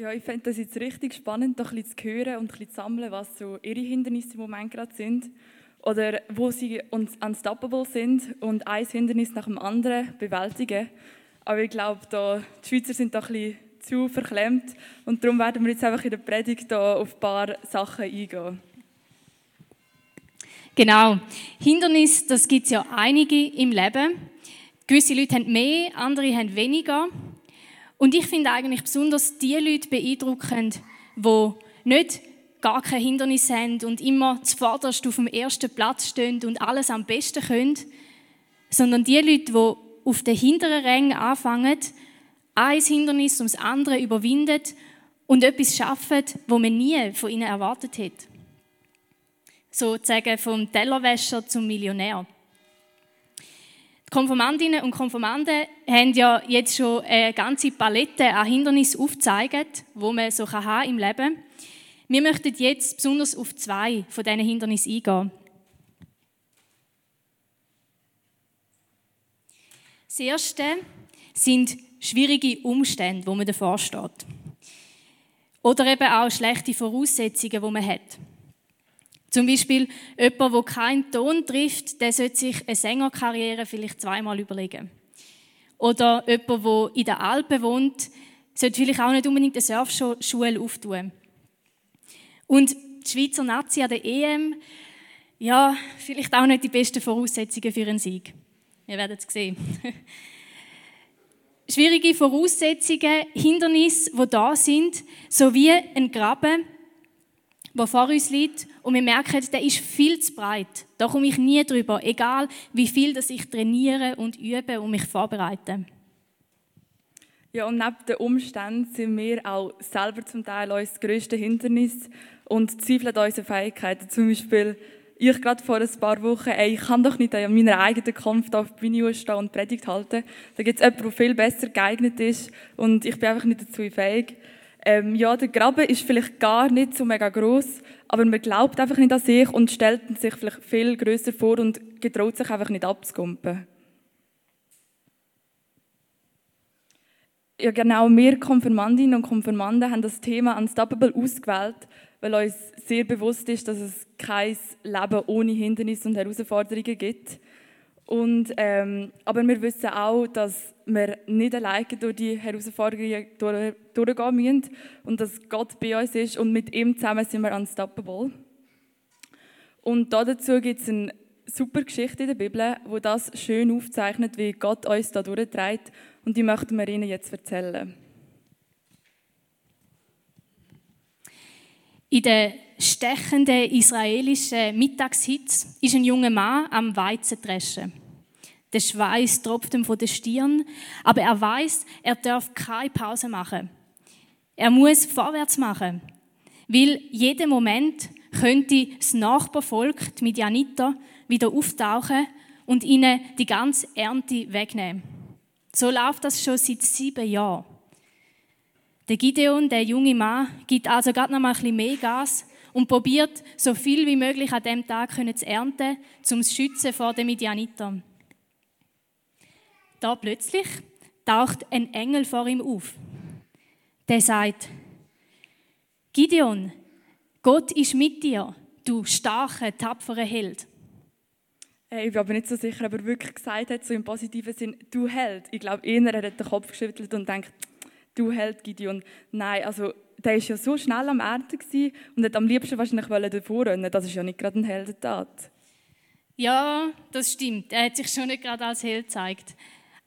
Ja, ich fände das jetzt richtig spannend, doch ein bisschen zu hören und ein bisschen zu sammeln, was so ihre Hindernisse im Moment gerade sind. Oder wo sie unstoppable sind und ein Hindernis nach dem anderen bewältigen. Aber ich glaube, die Schweizer sind da ein bisschen zu verklemmt und darum werden wir jetzt einfach in der Predigt auf ein paar Sachen eingehen. Genau. Hindernis, das gibt es ja einige im Leben. Gewisse Leute haben mehr, andere haben weniger. Und ich finde eigentlich besonders die Leute beeindruckend, die nicht gar kein Hindernis haben und immer zuvorderst auf dem ersten Platz stehen und alles am besten können, sondern die Leute, die auf den hinteren Rängen anfangen, ein Hindernis ums andere überwinden und etwas schaffen, wo man nie von ihnen erwartet hätte sozusagen vom Tellerwäscher zum Millionär. Die Konformantinnen und Konformanten haben ja jetzt schon eine ganze Palette an Hindernissen aufgezeigt, wo man so haben im Leben. Wir möchten jetzt besonders auf zwei von diesen Hindernissen eingehen. Das erste sind schwierige Umstände, wo man davor steht. Oder eben auch schlechte Voraussetzungen, die man hat. Zum Beispiel jemand, der keinen Ton trifft, der sollte sich eine Sängerkarriere vielleicht zweimal überlegen. Oder jemand, der in den Alpen wohnt, sollte vielleicht auch nicht unbedingt eine Surfschule auftun. Und die Schweizer Nazi an der EM, ja, vielleicht auch nicht die besten Voraussetzungen für einen Sieg. Ihr werdet es sehen. Schwierige Voraussetzungen, Hindernisse, die da sind, sowie ein Graben, der vor uns liegt und wir merken, der ist viel zu breit. Da komme ich nie drüber, egal wie viel dass ich trainiere und übe und mich vorbereite. Ja, und neben den Umständen sind wir auch selber zum Teil unser grösstes Hindernis und zweifeln an unseren Fähigkeiten. Zum Beispiel, ich gerade vor ein paar Wochen, ey, ich kann doch nicht an meiner eigenen Kampf auf die Bühne stehen und Predigt halten. Da gibt es jemanden, der viel besser geeignet ist und ich bin einfach nicht dazu fähig. Ähm, ja, der Graben ist vielleicht gar nicht so mega groß, aber man glaubt einfach nicht an sich und stellt sich vielleicht viel größer vor und getraut sich einfach nicht abzukumpen. Ja, genau, wir Konfirmandinnen und Konfirmanden haben das Thema Unstoppable ausgewählt, weil uns sehr bewusst ist, dass es kein Leben ohne Hindernisse und Herausforderungen gibt. Und, ähm, aber wir wissen auch, dass wir nicht alleine durch die Herausforderungen durch, durchgehen müssen und dass Gott bei uns ist und mit ihm zusammen sind wir unstoppable. Und dazu gibt es eine super Geschichte in der Bibel, wo das schön aufzeichnet, wie Gott uns da durchträgt und die möchten wir Ihnen jetzt erzählen. In der stechenden israelischen Mittagshitze ist ein junger Mann am Weizen dreschen. Der Schweiß tropft ihm von der Stirn, aber er weiß, er darf keine Pause machen. Er muss vorwärts machen, weil jeden Moment könnte das Nachbarvolk, die Midianiter, wieder auftauchen und ihnen die ganze Ernte wegnehmen. So läuft das schon seit sieben Jahren. Der Gideon, der junge Mann, gibt also gerade noch mal ein bisschen mehr Gas und probiert, so viel wie möglich an dem Tag zu ernten, um zu schützen vor den Midianitern. Da plötzlich taucht ein Engel vor ihm auf. Der sagt, Gideon, Gott ist mit dir, du starke, tapfere Held. Ich bin aber nicht so sicher, ob er wirklich gesagt hat, so im positiven Sinn, du Held. Ich glaube, eher er hat den Kopf geschüttelt und denkt, du Held, Gideon. Nein, also der war ja so schnell am Ernten und hat am liebsten wahrscheinlich davor rennen. Das ist ja nicht gerade ein Heldentat. Ja, das stimmt. Er hat sich schon nicht gerade als Held gezeigt.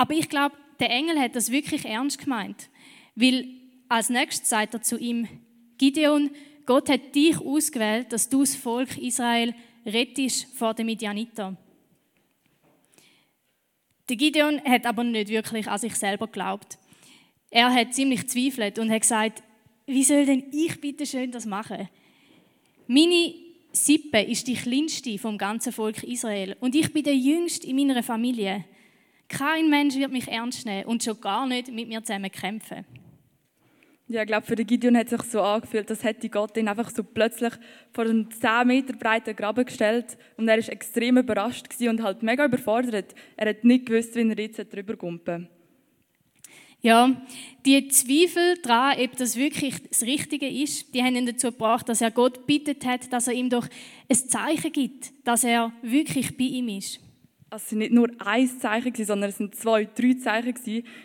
Aber ich glaube, der Engel hat das wirklich ernst gemeint. Weil als nächstes sagt er zu ihm, Gideon, Gott hat dich ausgewählt, dass du das Volk Israel rettest vor den Midianiter. Der Gideon hat aber nicht wirklich an sich selber geglaubt. Er hat ziemlich zweifelt und hat gesagt, wie soll denn ich bitte schön das machen? Meine Sippe ist die kleinste vom ganzen Volk Israel und ich bin der jüngste in meiner Familie. Kein Mensch wird mich ernst nehmen und schon gar nicht mit mir zusammen kämpfen. Ja, ich glaube, für den Gideon hat es sich so angefühlt, dass hätte Gott ihn einfach so plötzlich vor einen 10 Meter breiten Graben gestellt und er ist extrem überrascht und halt mega überfordert. Er hat nicht gewusst, wie er jetzt drüber kumpen. Ja, die Zweifel daran, ob das wirklich das Richtige ist, die haben ihn dazu gebracht, dass er Gott bittet hat, dass er ihm doch ein Zeichen gibt, dass er wirklich bei ihm ist. Es waren nicht nur ein Zeichen, sondern es waren zwei, drei Zeichen.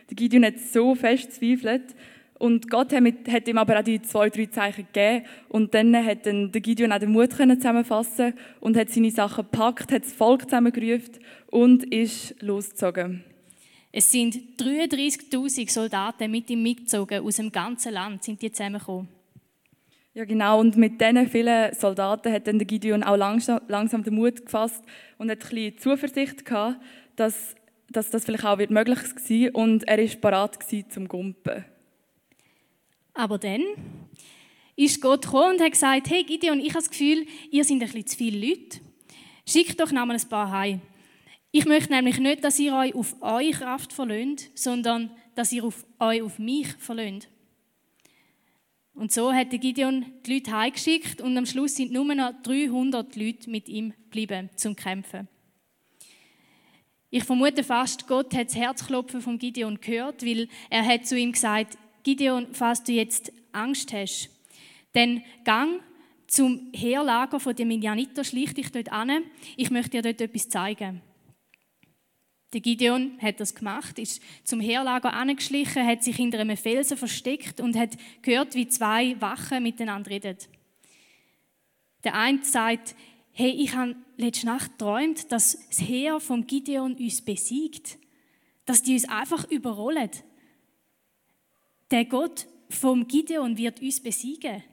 Der Gideon hat so fest gezweifelt. Und Gott hat ihm aber auch die zwei, drei Zeichen gegeben. Und dann hat dann der Gideon auch den Mut zusammenfassen und hat seine Sachen gepackt, hat das Volk zusammengerufen und ist losgezogen. Es sind 33.000 Soldaten mit ihm mitgezogen, aus dem ganzen Land sind die zusammengekommen. Ja, genau. Und mit diesen vielen Soldaten hat dann Gideon auch langsam, langsam den Mut gefasst und hat ein bisschen Zuversicht gehabt, dass, dass das vielleicht auch möglich war. Und er war bereit zum Gumpen. Aber dann ist Gott gekommen und hat gesagt, hey Gideon, ich habe das Gefühl, ihr seid ein bisschen zu viele Leute. Schickt doch noch mal ein paar heim. Ich möchte nämlich nicht, dass ihr euch auf eure Kraft verlöhnt, sondern dass ihr euch auf mich verlöhnt. Und so hat Gideon die Leute heimgeschickt und am Schluss sind nur noch 300 Leute mit ihm geblieben zum Kämpfen. Ich vermute fast, Gott hat das Herzklopfen von Gideon gehört, weil er hat zu ihm gesagt, Gideon, falls du jetzt Angst hast, dann gang zum Heerlager von den Midianiter, schlich dich dort an. Ich möchte dir dort etwas zeigen. Der Gideon hat das gemacht, ist zum Heerlager angeschlichen, hat sich hinter einem Felsen versteckt und hat gehört, wie zwei Wachen miteinander reden. Der eine sagt, hey, ich habe letzte Nacht geträumt, dass das Heer vom Gideon uns besiegt, dass die uns einfach überrollen. Der Gott vom Gideon wird uns besiegen.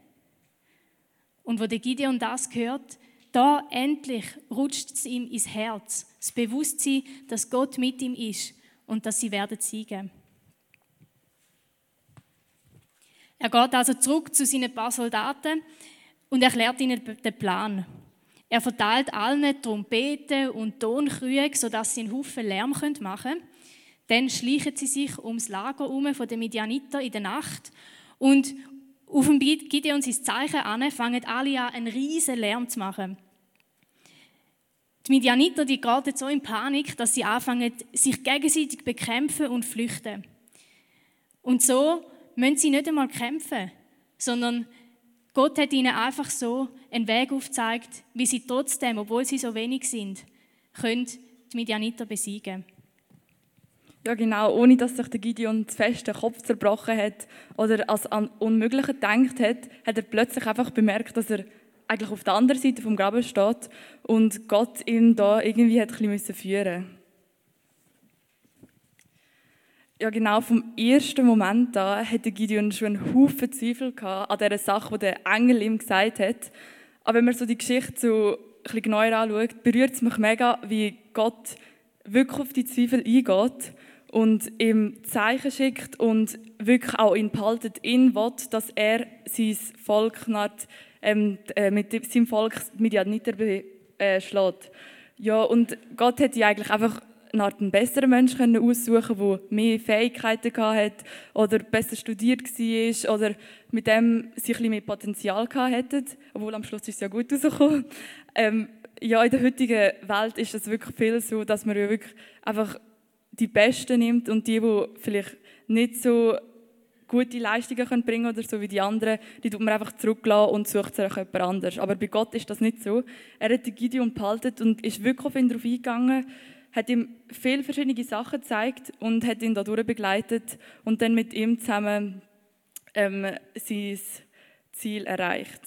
Und wo der Gideon das hört, da endlich rutscht es ihm ins Herz, das Bewusstsein, dass Gott mit ihm ist und dass sie werden siegen. Er geht also zurück zu seinen paar Soldaten und erklärt ihnen den Plan. Er verteilt allen Trompeten und Tonkrüge, sodass sie einen Haufen Lärm machen können. Dann schleichen sie sich ums Lager um von den Midianiter in der Nacht und auf dem Gideon sein Zeichen an, fangen alle an, einen riesen Lärm zu machen. Die Midianiter, die geraten so in Panik, dass sie anfangen, sich gegenseitig bekämpfen und flüchten. Und so müssen sie nicht einmal kämpfen, sondern Gott hat ihnen einfach so einen Weg aufgezeigt, wie sie trotzdem, obwohl sie so wenig sind, können die Midianiter besiegen. Ja, genau. Ohne dass sich der Gideon zu fest den Kopf zerbrochen hat oder als an Unmögliche gedacht hat, hat er plötzlich einfach bemerkt, dass er eigentlich auf der anderen Seite vom Graben steht und Gott ihn da irgendwie hat ein bisschen führen ja, genau vom ersten Moment an hatte Gideon schon einen Haufen Zweifel an dieser Sache, die der Engel ihm gesagt hat. Aber wenn man so die Geschichte so ein bisschen genauer anschaut, berührt es mich mega, wie Gott wirklich auf die Zweifel eingeht und ihm Zeichen schickt und wirklich auch ihn behaltet, ihn will, dass er sein Volk nicht, ähm, äh, mit seinem Volk Midianiter beschlägt. Ja, und Gott hätte eigentlich einfach nach einen besseren Menschen aussuchen der mehr Fähigkeiten hatte oder besser studiert war oder mit dem sie ein mehr Potenzial hatte, obwohl am Schluss ist es ja gut rausgekommen. Ähm, ja, in der heutigen Welt ist es wirklich viel so, dass man ja wirklich einfach die Besten nimmt und die, die vielleicht nicht so gute Leistungen bringen oder so wie die anderen, die tut man einfach zurücklassen und sucht sich jemand anderes. Aber bei Gott ist das nicht so. Er hat die Gideon behalten und ist wirklich auf ihn darauf eingegangen, hat ihm viele verschiedene Sachen gezeigt und hat ihn dadurch begleitet und dann mit ihm zusammen ähm, sein Ziel erreicht.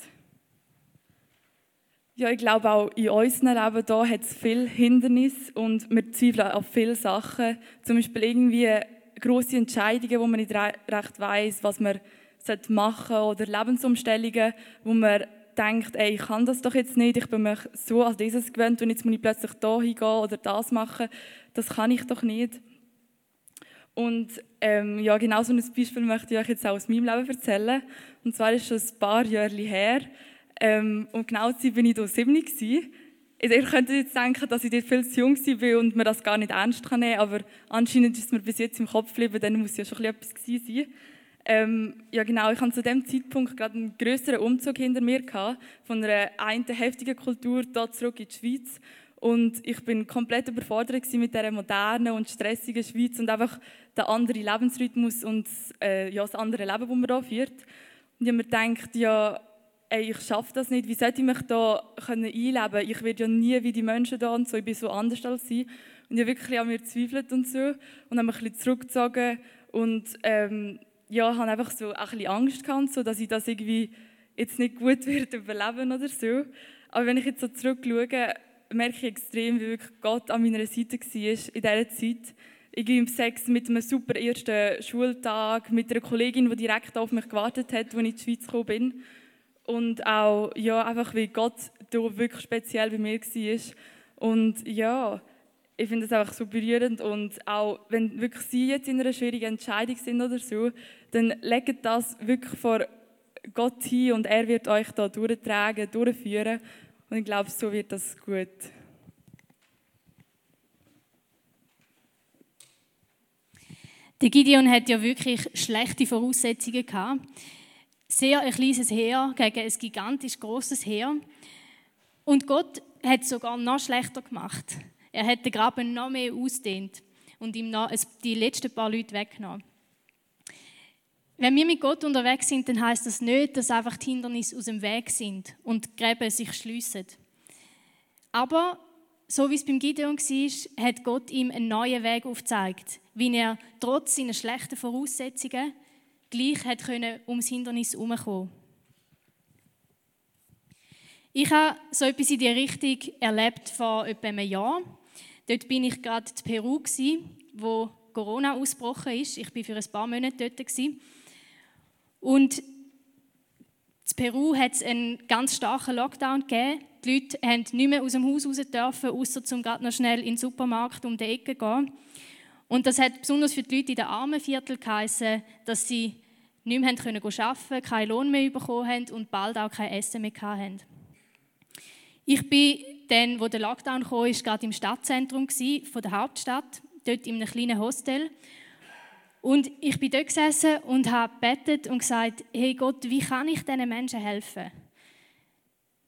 Ja, ich glaube auch in unserem Leben da hat es viele Hindernisse und wir zweifeln auf viele Sachen. Zum Beispiel irgendwie große Entscheidungen, wo man nicht recht weiß, was man machen sollte oder Lebensumstellungen, wo man denkt, ey, ich kann das doch jetzt nicht, ich bin mich so als dieses gewöhnt und jetzt muss ich plötzlich da hingehen oder das machen, das kann ich doch nicht. Und ähm, ja, genau so ein Beispiel möchte ich euch jetzt auch aus meinem Leben erzählen. Und zwar ist es ein paar Jahre her, ähm, und genau zu bin ich da sieben. Also, ihr könnt jetzt denken, dass ich dort viel zu jung war und man das gar nicht ernst kann nehmen, aber anscheinend ist es mir bis jetzt im Kopf geblieben, dann muss ja schon etwas gewesen sein. Ähm, ja genau, ich hatte zu dem Zeitpunkt gerade einen größeren Umzug hinter mir gehabt, von einer einen heftigen Kultur da zurück in die Schweiz Und ich bin komplett überfordert mit dieser modernen und stressigen Schweiz und einfach der andere Lebensrhythmus und äh, ja, das andere Leben, das man hier führt. Und ich habe mir gedacht, ja, ey, ich schaffe das nicht, wie sollte ich mich da können einleben Ich werde ja nie wie die Menschen da und so, ich bin so anders als sie. Und ich habe wirklich an mir gezweifelt und so und habe mich ein bisschen zurückgezogen und ähm, ja, habe einfach so ein bisschen Angst gehabt, so, dass ich das irgendwie jetzt nicht gut wird überleben oder so. Aber wenn ich jetzt so zurückschaue, merke ich extrem, wie wirklich Gott an meiner Seite war in dieser Zeit. Ich im Sex mit einem super ersten Schultag, mit einer Kollegin, die direkt auf mich gewartet hat, als ich in die Schweiz gekommen bin. Und auch, ja, einfach wie Gott da wirklich speziell bei mir war. Und ja, ich finde es einfach so berührend und auch wenn wirklich Sie jetzt in einer schwierigen Entscheidung sind oder so, dann legt das wirklich vor Gott hin und er wird euch da durchtragen, durchführen und ich glaube, so wird das gut. Der Gideon hat ja wirklich schlechte Voraussetzungen gehabt. Sehr ein kleines Heer gegen ein gigantisch großes Heer. Und Gott hat es sogar noch schlechter gemacht. Er hat den Graben noch mehr ausdehnt und ihm noch die letzten paar Leute weggenommen. Wenn wir mit Gott unterwegs sind, dann heißt das nicht, dass einfach die Hindernisse aus dem Weg sind und Gräben sich schliessen. Aber so wie es beim Gideon war, hat Gott ihm einen neuen Weg aufgezeigt, wie er trotz seiner schlechten Voraussetzungen gleich hat können ums Hindernis herumkommen. Ich habe so etwas in die Richtung erlebt vor etwa einem Jahr. Dort bin ich gerade in Peru, wo Corona ausgebrochen ist. Ich war für ein paar Monate dort. Und in Peru hat es einen ganz starken Lockdown gegeben. Die Leute haben nicht mehr aus dem Haus raus dürfen, außer zum gerade noch schnell in den Supermarkt um die Ecke zu gehen. Und das hat besonders für die Leute in den armen Viertel geheißen, dass sie nicht mehr arbeiten konnten, keinen Lohn mehr bekommen haben und bald auch kein Essen mehr hatten. Ich bin dann, wo der Lockdown kam, gerade im Stadtzentrum von der Hauptstadt, dort in einem kleinen Hostel. Und ich bin dort gesessen und habe betet und gesagt, hey Gott, wie kann ich diesen Menschen helfen?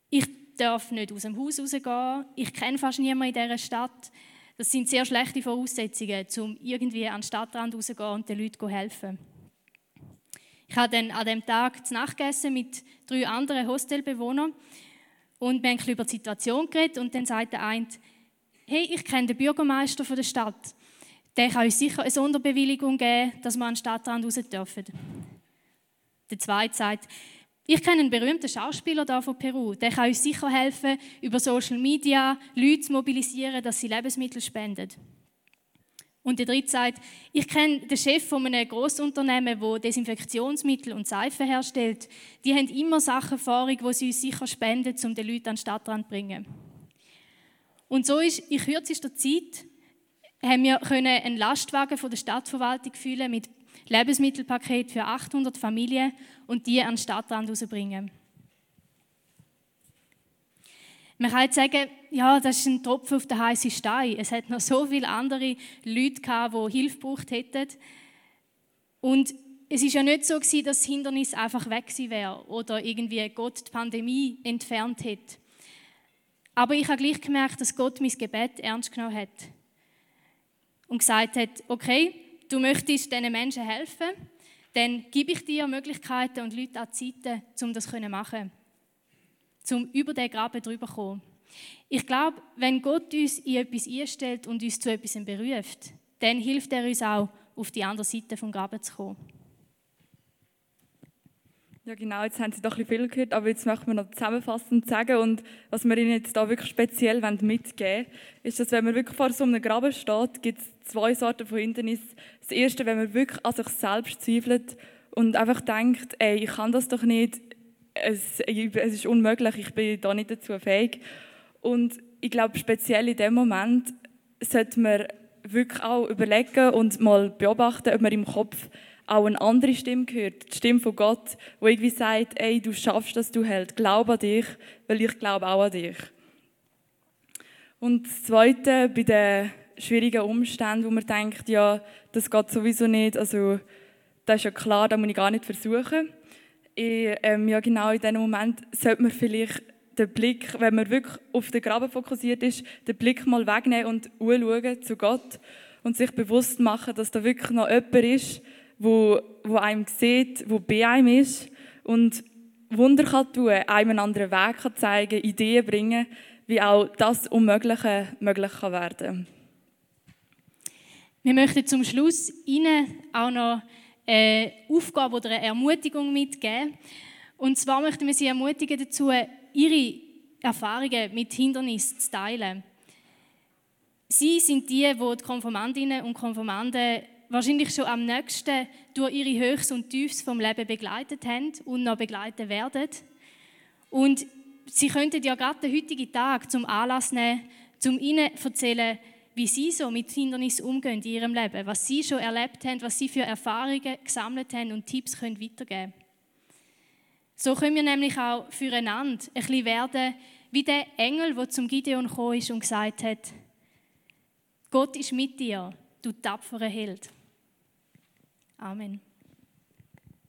Ich darf nicht aus dem Haus rausgehen, ich kenne fast niemanden in dieser Stadt. Das sind sehr schlechte Voraussetzungen, um irgendwie an den Stadtrand rauszugehen und den Leuten zu helfen. Habe dann an dem Tag zu Nacht gegessen mit drei anderen Hostelbewohnern und wir haben über die Situation geredet und dann sagt der eine, hey, ich kenne den Bürgermeister von der Stadt. Der kann uns sicher eine Sonderbewilligung geben, dass wir an den Stadtrand raus dürfen. Der zweite sagt, ich kenne einen berühmten Schauspieler da von Peru. Der kann uns sicher helfen, über Social Media Leute zu mobilisieren, dass sie Lebensmittel spenden. Und der dritte sagt, ich kenne den Chef von einem Grossunternehmen, wo Desinfektionsmittel und Seife herstellt. Die haben immer Sachen vorig, wo sie uns sicher spenden, um den Leuten an den Stadtrand zu bringen. Und so ist in kürzester Zeit haben wir können einen Lastwagen von der Stadtverwaltung füllen mit Lebensmittelpaket für 800 Familien und die an den Stadtrand rausbringen. Man kann jetzt sagen, ja, das ist ein Tropfen auf den heißen Stein. Es hat noch so viele andere Leute gehabt, die Hilfe gebraucht hätten. Und es ist ja nicht so gewesen, dass das Hindernis einfach weg wäre oder irgendwie Gott die Pandemie entfernt hätte. Aber ich habe gleich gemerkt, dass Gott mein Gebet ernst genommen hat und gesagt hat, okay, du möchtest diesen Menschen helfen, dann gebe ich dir Möglichkeiten und Leute an die Seite, um das zu machen um über den Graben drüber zu kommen. Ich glaube, wenn Gott uns in etwas einstellt und uns zu etwas beruft, dann hilft er uns auch, auf die andere Seite vom Graben zu kommen. Ja, genau, jetzt haben Sie doch ein bisschen viel gehört, aber jetzt möchten wir noch zusammenfassend sagen und was wir Ihnen jetzt da wirklich speziell mitgeben wollen, ist, dass wenn man wirklich vor so einem Graben steht, gibt es zwei Sorten von Hindernissen. Das erste, wenn man wirklich an sich selbst zweifelt und einfach denkt, ey, ich kann das doch nicht, es, es ist unmöglich, ich bin da nicht dazu fähig. Und ich glaube, speziell in dem Moment sollte man wirklich auch überlegen und mal beobachten, ob man im Kopf auch eine andere Stimme hört, die Stimme von Gott, wo irgendwie sagt, ey, du schaffst das, du hältst, glaub an dich, weil ich glaube auch an dich. Und das Zweite, bei den schwierigen Umständen, wo man denkt, ja, das geht sowieso nicht, also das ist ja klar, das muss ich gar nicht versuchen. Ich, ähm, ja, genau in diesem Moment sollte man vielleicht den Blick, wenn man wirklich auf den Graben fokussiert ist, den Blick mal wegnehmen und anschauen zu Gott und sich bewusst machen, dass da wirklich noch jemand ist, wo, wo einem sieht, wo bei einem ist und Wunder kann tun, einem einen anderen Weg kann zeigen, Ideen bringen, wie auch das Unmögliche möglich kann werden. Wir möchten zum Schluss Ihnen auch noch eine Aufgabe oder eine Ermutigung mitgeben. Und zwar möchten wir Sie ermutigen dazu, Ihre Erfahrungen mit Hindernissen zu teilen. Sie sind die, die die Konformantinnen und Konformanten wahrscheinlich schon am nächsten durch ihre Höchst und Tiefs vom Leben begleitet haben und noch begleiten werden. Und sie könnten ja gerade den heutigen Tag zum Anlass nehmen, um ihnen zu erzählen, wie sie so mit Hindernissen umgehen in ihrem Leben, was sie schon erlebt haben, was sie für Erfahrungen gesammelt haben und Tipps können weitergeben So können wir nämlich auch füreinander ein bisschen werden wie der Engel, der zum Gideon gekommen ist und gesagt hat, Gott ist mit dir, du tapferer Held. Amen.